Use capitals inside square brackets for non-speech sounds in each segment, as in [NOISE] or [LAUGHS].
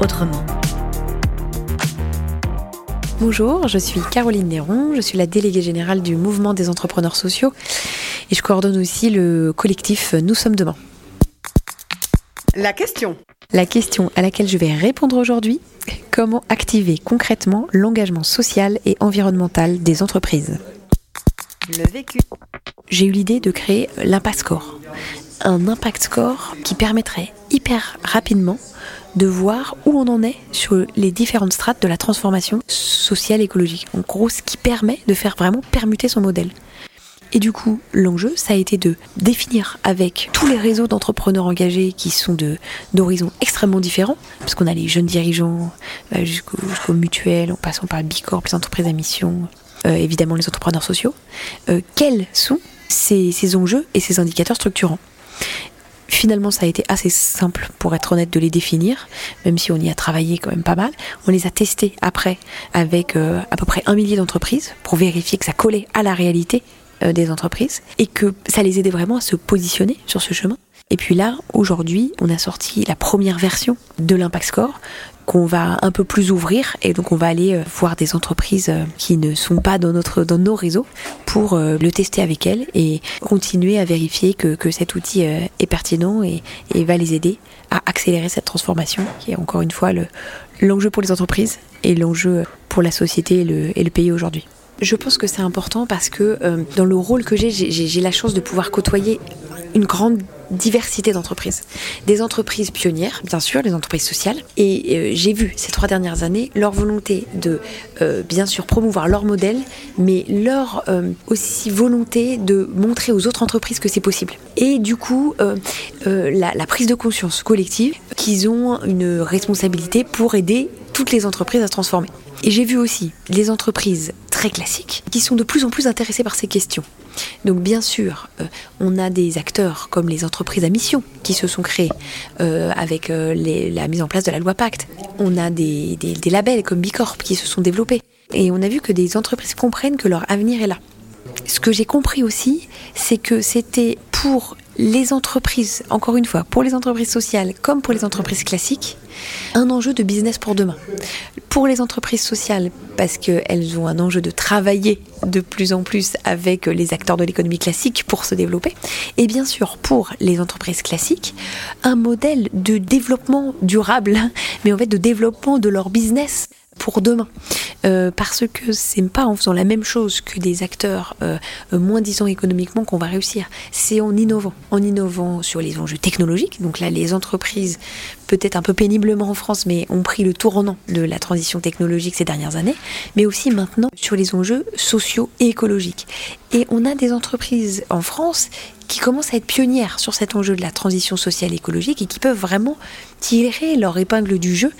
autrement. Bonjour, je suis Caroline Néron, je suis la déléguée générale du mouvement des entrepreneurs sociaux et je coordonne aussi le collectif Nous sommes demain. La question. La question à laquelle je vais répondre aujourd'hui, comment activer concrètement l'engagement social et environnemental des entreprises? Le vécu. J'ai eu l'idée de créer l'Impact Score. Un Impact Score qui permettrait hyper rapidement de voir où on en est sur les différentes strates de la transformation sociale écologique. En gros, ce qui permet de faire vraiment permuter son modèle. Et du coup, l'enjeu, ça a été de définir avec tous les réseaux d'entrepreneurs engagés qui sont d'horizons extrêmement différents, parce qu'on a les jeunes dirigeants jusqu'au- jusqu'aux mutuelles, en passant par le Bicorp, les entreprises à mission, euh, évidemment les entrepreneurs sociaux, euh, quels sont ces, ces enjeux et ces indicateurs structurants? Finalement, ça a été assez simple, pour être honnête, de les définir, même si on y a travaillé quand même pas mal. On les a testés après avec euh, à peu près un millier d'entreprises pour vérifier que ça collait à la réalité euh, des entreprises et que ça les aidait vraiment à se positionner sur ce chemin. Et puis là, aujourd'hui, on a sorti la première version de l'Impact Score qu'on va un peu plus ouvrir et donc on va aller euh, voir des entreprises euh, qui ne sont pas dans notre dans nos réseaux pour euh, le tester avec elles et continuer à vérifier que, que cet outil est pertinent et, va les aider à accélérer cette transformation qui est encore une fois le l'enjeu pour les entreprises et l'enjeu pour la société et le, et le pays aujourd'hui. Je pense que c'est important parce que dans le rôle que j'ai j'ai la chance de pouvoir côtoyer une grande diversité d'entreprises. Des entreprises pionnières, bien sûr, les entreprises sociales. Et euh, j'ai vu ces trois dernières années leur volonté de, euh, bien sûr, promouvoir leur modèle, mais leur euh, aussi volonté de montrer aux autres entreprises que c'est possible. Et du coup, la, la prise de conscience collective qu'ils ont une responsabilité pour aider toutes les entreprises à se transformer. Et j'ai vu aussi les entreprises très classiques qui sont de plus en plus intéressées par ces questions. Donc bien sûr, euh, on a des acteurs comme les entreprises à mission qui se sont créées euh, avec euh, la mise en place de la loi Pacte. On a des, des- des labels comme Bicorp qui se sont développés. Et on a vu que des entreprises comprennent que leur avenir est là. Ce que j'ai compris aussi, c'est que c'était pour les entreprises, encore une fois, pour les entreprises sociales comme pour les entreprises classiques, un enjeu de business pour demain. Pour les entreprises sociales, parce qu'elles ont un enjeu de travailler de plus en plus avec les acteurs de l'économie classique pour se développer. Et bien sûr, pour les entreprises classiques, un modèle de développement durable, [LAUGHS] mais en fait de développement de leur business pour demain. Euh, parce que c'est pas en faisant la même chose que des acteurs euh, euh, moins disants économiquement qu'on va réussir. C'est en innovant. En innovant sur les enjeux technologiques. Donc là, les entreprises, peut-être un peu péniblement en France, mais ont pris le tournant de la transition technologique ces dernières années. Mais aussi maintenant sur les enjeux sociaux et écologiques. Et on a des entreprises en France qui commencent à être pionnières sur cet enjeu de la transition sociale et écologique et qui peuvent vraiment tirer leur épingle du jeu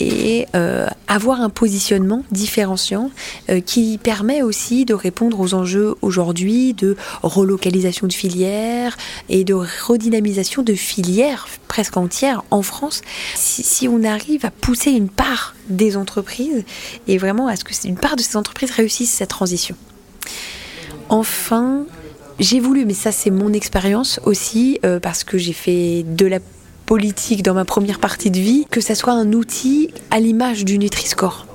et euh, avoir un positionnement différenciant euh, qui permet aussi de répondre aux enjeux aujourd'hui de relocalisation de filières et de redynamisation de filières presque entières en France. Si, si on arrive à pousser une part des entreprises et vraiment à ce que une part de ces entreprises réussisse cette transition. Enfin, j'ai voulu, mais ça c'est mon expérience aussi, euh, parce que j'ai fait de la politique dans ma première partie de vie, que ça soit un outil à l'image du Nutri-Score.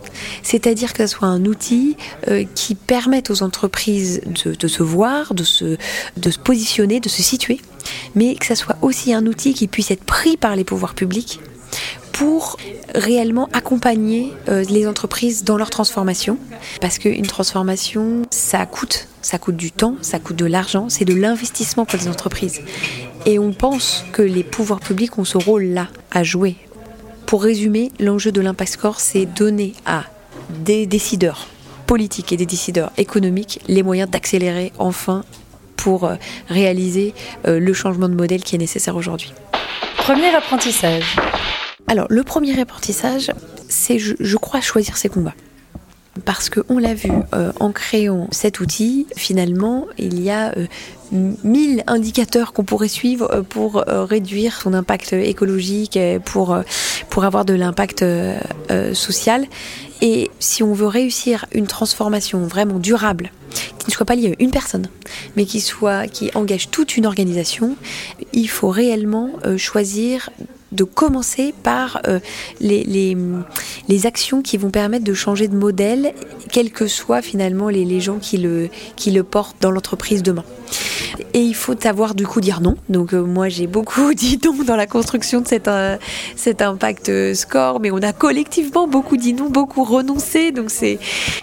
C'est-à-dire que ce soit un outil euh, qui permette aux entreprises de, de se voir, de se, de se positionner, de se situer mais que ça soit aussi un outil qui puisse être pris par les pouvoirs publics pour réellement accompagner euh, les entreprises dans leur transformation. Parce qu'une transformation, ça coûte. Du temps, ça coûte de l'argent, c'est de l'investissement pour les entreprises. Et on pense que les pouvoirs publics ont ce rôle-là à jouer. Pour résumer, l'enjeu de l'impact score, c'est donner à des décideurs politiques et des décideurs économiques les moyens d'accélérer enfin pour euh, réaliser euh, le changement de modèle qui est nécessaire aujourd'hui. Premier apprentissage. Alors, le premier apprentissage, c'est, je, crois, choisir ses combats. Parce qu'on l'a vu, euh, en créant cet outil, finalement, il y a euh, mille indicateurs qu'on pourrait suivre euh, pour réduire son impact écologique, pour, pour avoir de l'impact social. Et si on veut réussir une transformation vraiment durable, qui ne soit pas liée à une personne, mais qui soit qui engage toute une organisation, il faut réellement choisir de commencer par euh, les, les, les, actions qui vont permettre de changer de modèle, quels que soient finalement les, les gens qui le, qui le portent dans l'entreprise demain. Et il faut savoir du coup dire non. Donc euh, moi j'ai beaucoup [LAUGHS] dit non dans la construction de cet, euh, cet impact euh, score, mais on a collectivement beaucoup dit non, beaucoup renoncé. Donc c'est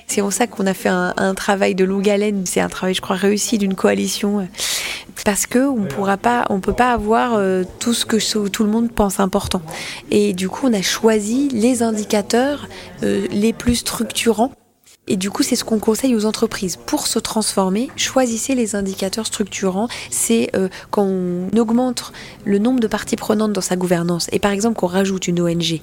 c'est en ça qu'on a fait un, un, travail de longue haleine. C'est un travail je crois réussi d'une coalition parce que on pourra pas, on peut pas avoir tout ce que tout le monde pense important. Et du coup on a choisi les indicateurs les plus structurants et du coup, c'est ce qu'on conseille aux entreprises. Pour se transformer, choisissez les indicateurs structurants. C'est euh, quand on augmente le nombre de parties prenantes dans sa gouvernance et par exemple qu'on rajoute une ONG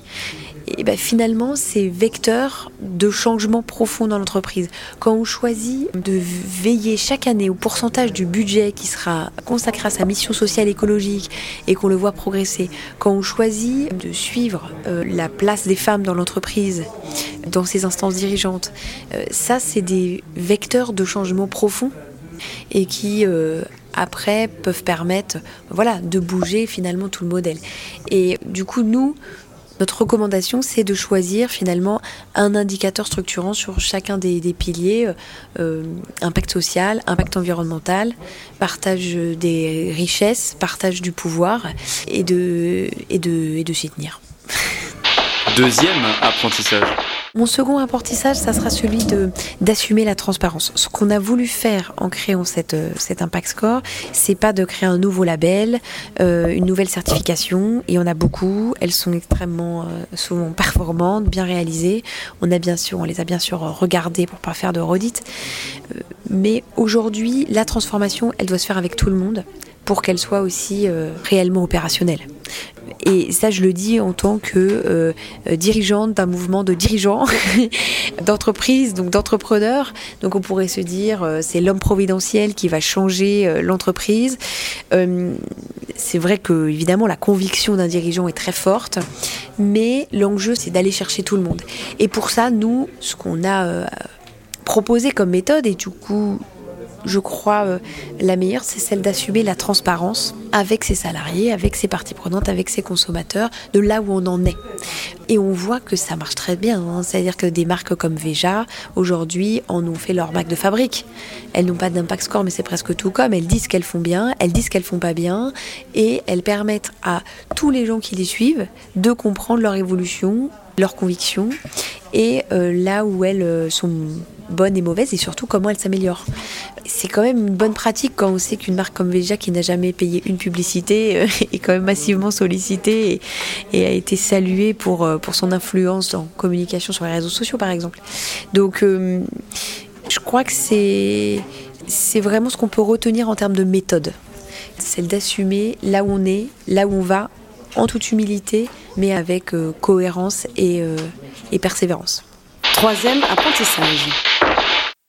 et ben finalement, c'est vecteur de changement profond dans l'entreprise. Quand on choisit de veiller chaque année au pourcentage du budget qui sera consacré à sa mission sociale écologique et qu'on le voit progresser, quand on choisit de suivre euh, la place des femmes dans l'entreprise, dans ses instances dirigeantes, euh, ça, c'est des vecteurs de changement profond et qui euh, après peuvent permettre voilà de bouger finalement tout le modèle et du coup nous notre recommandation, c'est de choisir finalement un indicateur structurant sur chacun des, piliers, euh, impact social, impact environnemental, partage des richesses, partage du pouvoir, et de, et de, et de s'y tenir. Deuxième apprentissage. Mon second apprentissage, ça sera celui d'assumer la transparence. Ce qu'on a voulu faire en créant euh, cet Impact Score, c'est pas de créer un nouveau label, euh, une nouvelle certification. Il y en a beaucoup. Elles sont extrêmement euh, souvent performantes, bien réalisées. On a bien sûr, on les a bien sûr regardées pour pas faire de redites. mais aujourd'hui, la transformation, elle doit se faire avec tout le monde pour qu'elle soit aussi réellement opérationnelle. Et ça, je le dis en tant que euh, dirigeante d'un mouvement de dirigeants, [LAUGHS] d'entreprises, donc d'entrepreneurs. Donc on pourrait se dire, euh, c'est l'homme providentiel qui va changer euh, l'entreprise. c'est vrai que, évidemment, la conviction d'un dirigeant est très forte, mais l'enjeu, c'est d'aller chercher tout le monde. Et pour ça, nous, ce qu'on a proposé comme méthode, et du coup, je crois, euh, la meilleure, c'est celle d'assumer la transparence avec ses salariés, avec ses parties prenantes, avec ses consommateurs, de là où on en est. Et on voit que ça marche très bien. Hein. C'est-à-dire que des marques comme Veja, aujourd'hui, en ont fait leur marque de fabrique. Elles n'ont pas d'impact score, mais c'est presque tout comme. Elles disent qu'elles font bien, elles disent qu'elles font pas bien, et elles permettent à tous les gens qui les suivent de comprendre leur évolution, leurs convictions, et euh, là où elles euh, sont bonnes et mauvaises, et surtout comment elles s'améliorent c'est quand même une bonne pratique quand on sait qu'une marque comme Veja qui n'a jamais payé une publicité euh, [LAUGHS] est quand même massivement sollicitée et, a été saluée pour, euh, pour son influence en communication sur les réseaux sociaux par exemple. Donc euh, je crois que c'est, vraiment ce qu'on peut retenir en termes de méthode. Celle d'assumer là où on est, là où on va, en toute humilité, mais avec cohérence et, et persévérance. Troisième apprentissage.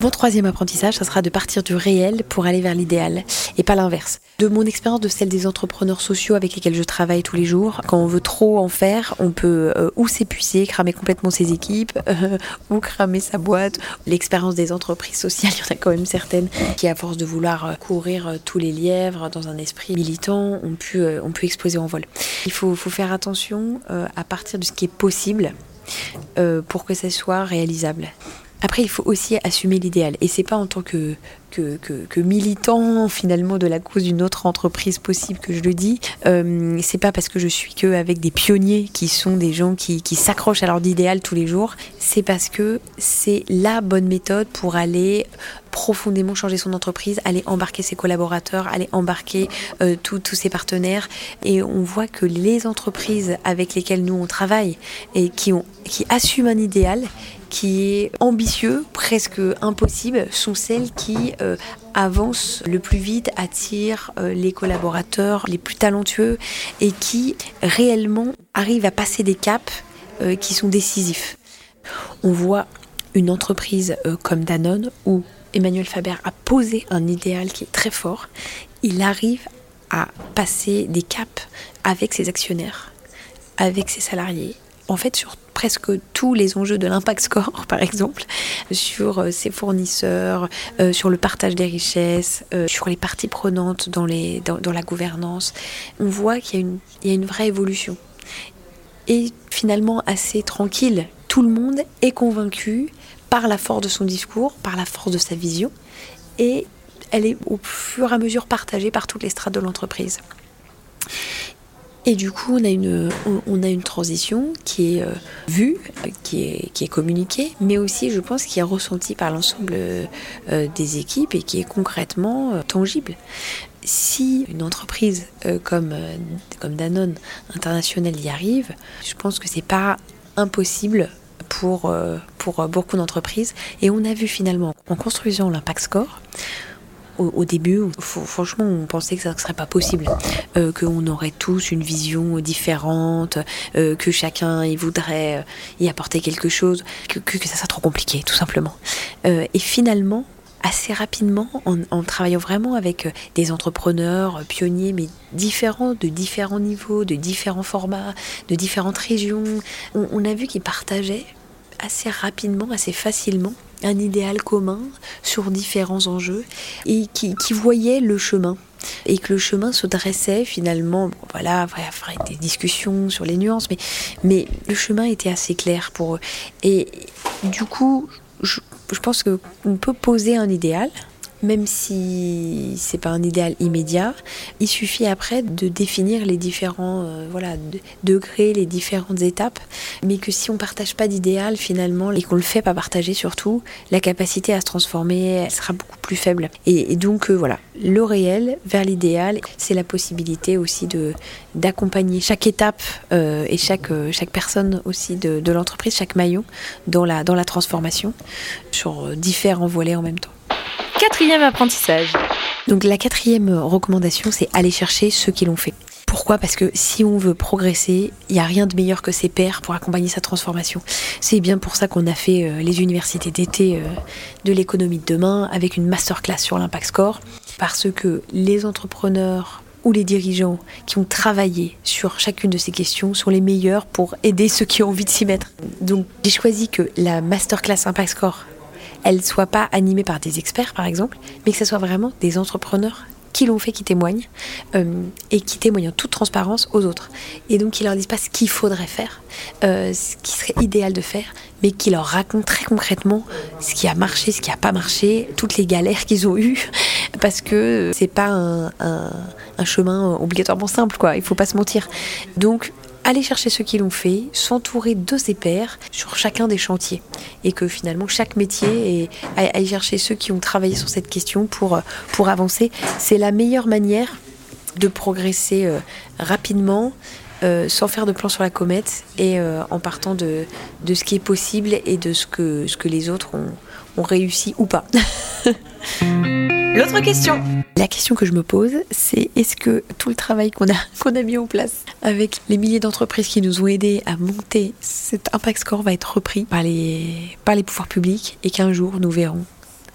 Mon troisième apprentissage, ça sera de partir du réel pour aller vers l'idéal et pas l'inverse. De mon expérience, de celle des entrepreneurs sociaux avec lesquels je travaille tous les jours, quand on veut trop en faire, on peut euh, ou s'épuiser, cramer complètement ses équipes, euh, [LAUGHS] ou cramer sa boîte. L'expérience des entreprises sociales, [LAUGHS] il y en a quand même certaines qui, à force de vouloir euh, courir tous les lièvres dans un esprit militant, ont pu, ont pu exploser en vol. Il faut, faut faire attention à partir de ce qui est possible pour que ça soit réalisable. Après, il faut aussi assumer l'idéal. Et c'est pas en tant que que, militant finalement de la cause d'une autre entreprise possible que je le dis. Euh, c'est pas parce que je suis que avec des pionniers qui sont des gens qui, s'accrochent à leur idéal tous les jours. C'est parce que c'est la bonne méthode pour aller profondément changer son entreprise, aller embarquer ses collaborateurs, aller embarquer euh, tous ses partenaires. Et on voit que les entreprises avec lesquelles nous on travaille et qui assument un idéal, qui est ambitieux, presque impossible, sont celles qui euh, avancent le plus vite, attirent euh, les collaborateurs les plus talentueux et qui réellement arrivent à passer des caps euh, qui sont décisifs. On voit une entreprise comme Danone où Emmanuel Faber a posé un idéal qui est très fort. Il arrive à passer des caps avec ses actionnaires, avec ses salariés, en fait sur presque tous les enjeux de l'impact score, [LAUGHS] par exemple, sur euh, ses fournisseurs, euh, sur le partage des richesses, euh, sur les parties prenantes dans, la gouvernance. On voit qu'il y, y a une vraie évolution. Et finalement assez tranquille. Tout le monde est convaincu par la force de son discours, par la force de sa vision, et elle est au fur et à mesure partagée par toutes les strates de l'entreprise. Et du coup, on a une, on, a une transition qui est euh, vue, qui est, qui est communiquée, mais aussi, je pense, qui est ressentie par l'ensemble euh, des équipes et qui est concrètement euh, tangible. Si une entreprise comme, comme Danone International y arrive, je pense que c'est pas impossible pour, pour beaucoup d'entreprises. Et on a vu finalement, en construisant l'Impact Score, au, début, franchement, on pensait que ça ne serait pas possible, euh, qu'on aurait tous une vision différente, euh, que chacun voudrait euh, y apporter quelque chose, que, ça serait trop compliqué, tout simplement. et finalement, assez rapidement, en, travaillant vraiment avec des entrepreneurs pionniers, mais différents, de différents niveaux, de différents formats, de différentes régions, on a vu qu'ils partageaient assez rapidement, assez facilement un idéal commun sur différents enjeux et qui, qui voyait le chemin et que le chemin se dressait finalement, voilà, il y avait des discussions sur les nuances, mais, mais le chemin était assez clair pour eux. Et du coup, je, je pense qu'on peut poser un idéal, même si c'est pas un idéal immédiat, il suffit après de définir les différents euh, voilà, degrés, les différentes étapes, mais que si on partage pas d'idéal finalement et qu'on le fait pas partager surtout, la capacité à se transformer sera beaucoup plus faible. Et, donc euh, voilà, le réel vers l'idéal, c'est la possibilité aussi de d'accompagner chaque étape euh, et chaque chaque personne aussi de, de l'entreprise, chaque maillon dans la dans la transformation sur différents volets en même temps. Quatrième apprentissage. Donc la quatrième recommandation, c'est aller chercher ceux qui l'ont fait. Pourquoi? Parce que si on veut progresser, il n'y a rien de meilleur que ses pairs pour accompagner sa transformation. C'est bien pour ça qu'on a fait euh, les universités d'été euh, de l'économie de demain avec une masterclass sur l'impact score. Parce que les entrepreneurs ou les dirigeants qui ont travaillé sur chacune de ces questions sont les meilleurs pour aider ceux qui ont envie de s'y mettre. Donc j'ai choisi que la masterclass Impact Score elle soit pas animée par des experts, par exemple, mais que ce soit vraiment des entrepreneurs qui l'ont fait, qui témoignent, euh, et qui témoignent en toute transparence aux autres. Et donc qui leur disent pas ce qu'il faudrait faire, euh, ce qui serait idéal de faire, mais qui leur racontent très concrètement ce qui a marché, ce qui n'a pas marché, toutes les galères qu'ils ont eues, [LAUGHS] parce que c'est pas un, un, chemin obligatoirement simple, quoi. Il faut pas se mentir. Donc aller chercher ceux qui l'ont fait, s'entourer de ses pairs sur chacun des chantiers. Et que finalement, chaque métier, et aller chercher ceux qui ont travaillé sur cette question pour, euh, avancer, c'est la meilleure manière de progresser euh, rapidement, euh, sans faire de plan sur la comète et en partant de, ce qui est possible et de ce que, ce que les autres ont réussi ou pas. [LAUGHS] L'autre question. La question que je me pose, c'est est-ce que tout le travail qu'on a, [LAUGHS] a mis en place avec les milliers d'entreprises qui nous ont aidés à monter cet impact score va être repris par les, par les pouvoirs publics et qu'un jour nous verrons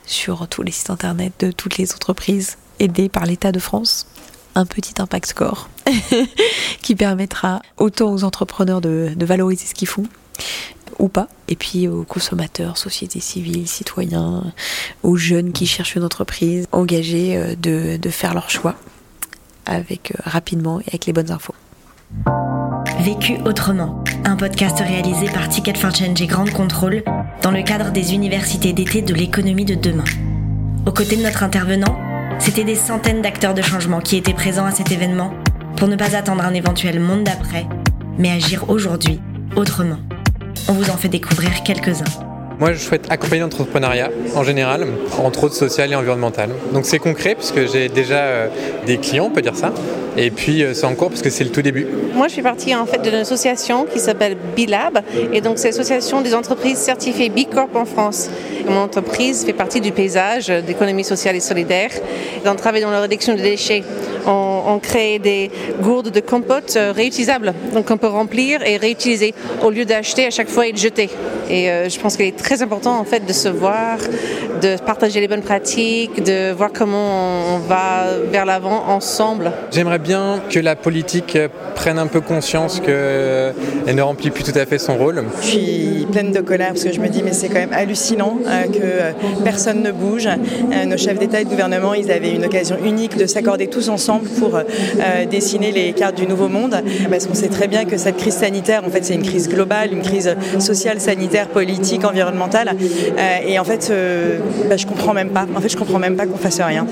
sur tous les sites internet de toutes les entreprises aidées par l'État de France un petit impact score [LAUGHS] qui permettra autant aux entrepreneurs de, de valoriser ce qu'ils font ou pas, et puis aux consommateurs, sociétés civiles, citoyens, aux jeunes qui cherchent une entreprise, engagés euh, de, faire leur choix avec euh, rapidement et avec les bonnes infos. Vécu autrement, un podcast réalisé par Ticket for Change et Grande Contrôle dans le cadre des universités d'été de l'économie de demain. Aux côtés de notre intervenant, c'était des centaines d'acteurs de changement qui étaient présents à cet événement pour ne pas attendre un éventuel monde d'après, mais agir aujourd'hui autrement. On vous en fait découvrir quelques-uns. Moi, je souhaite accompagner l'entrepreneuriat en général, entre autres social et environnemental. Donc c'est concret puisque j'ai déjà euh, des clients, on peut dire ça. Et puis euh, c'est en cours parce que c'est le tout début. Moi, je fais partie en fait d'une association qui s'appelle B-Lab et donc c'est l'association des entreprises certifiées B Corp en France. Mon entreprise fait partie du paysage d'économie sociale et solidaire. On travaille dans la réduction des déchets. On, on crée des gourdes de compote euh, réutilisables, donc on peut remplir et réutiliser au lieu d'acheter à chaque fois et de jeter. Et euh, je pense qu'il est très important en fait de se voir, de partager les bonnes pratiques, de voir comment on va vers l'avant ensemble. J'aimerais bien que la politique prenne un peu conscience qu'elle ne remplit plus tout à fait son rôle. Je suis pleine de colère parce que je me dis mais c'est quand même hallucinant euh, que personne ne bouge. Euh, nos chefs d'État et de gouvernement, ils avaient une occasion unique de s'accorder tous ensemble pour euh, dessiner les cartes du nouveau monde parce qu'on sait très bien que cette crise sanitaire, en fait, c'est une crise globale, une crise sociale, politique, environnementale. et en fait, bah, je comprends même pas. En fait, je comprends même pas qu'on fasse rien.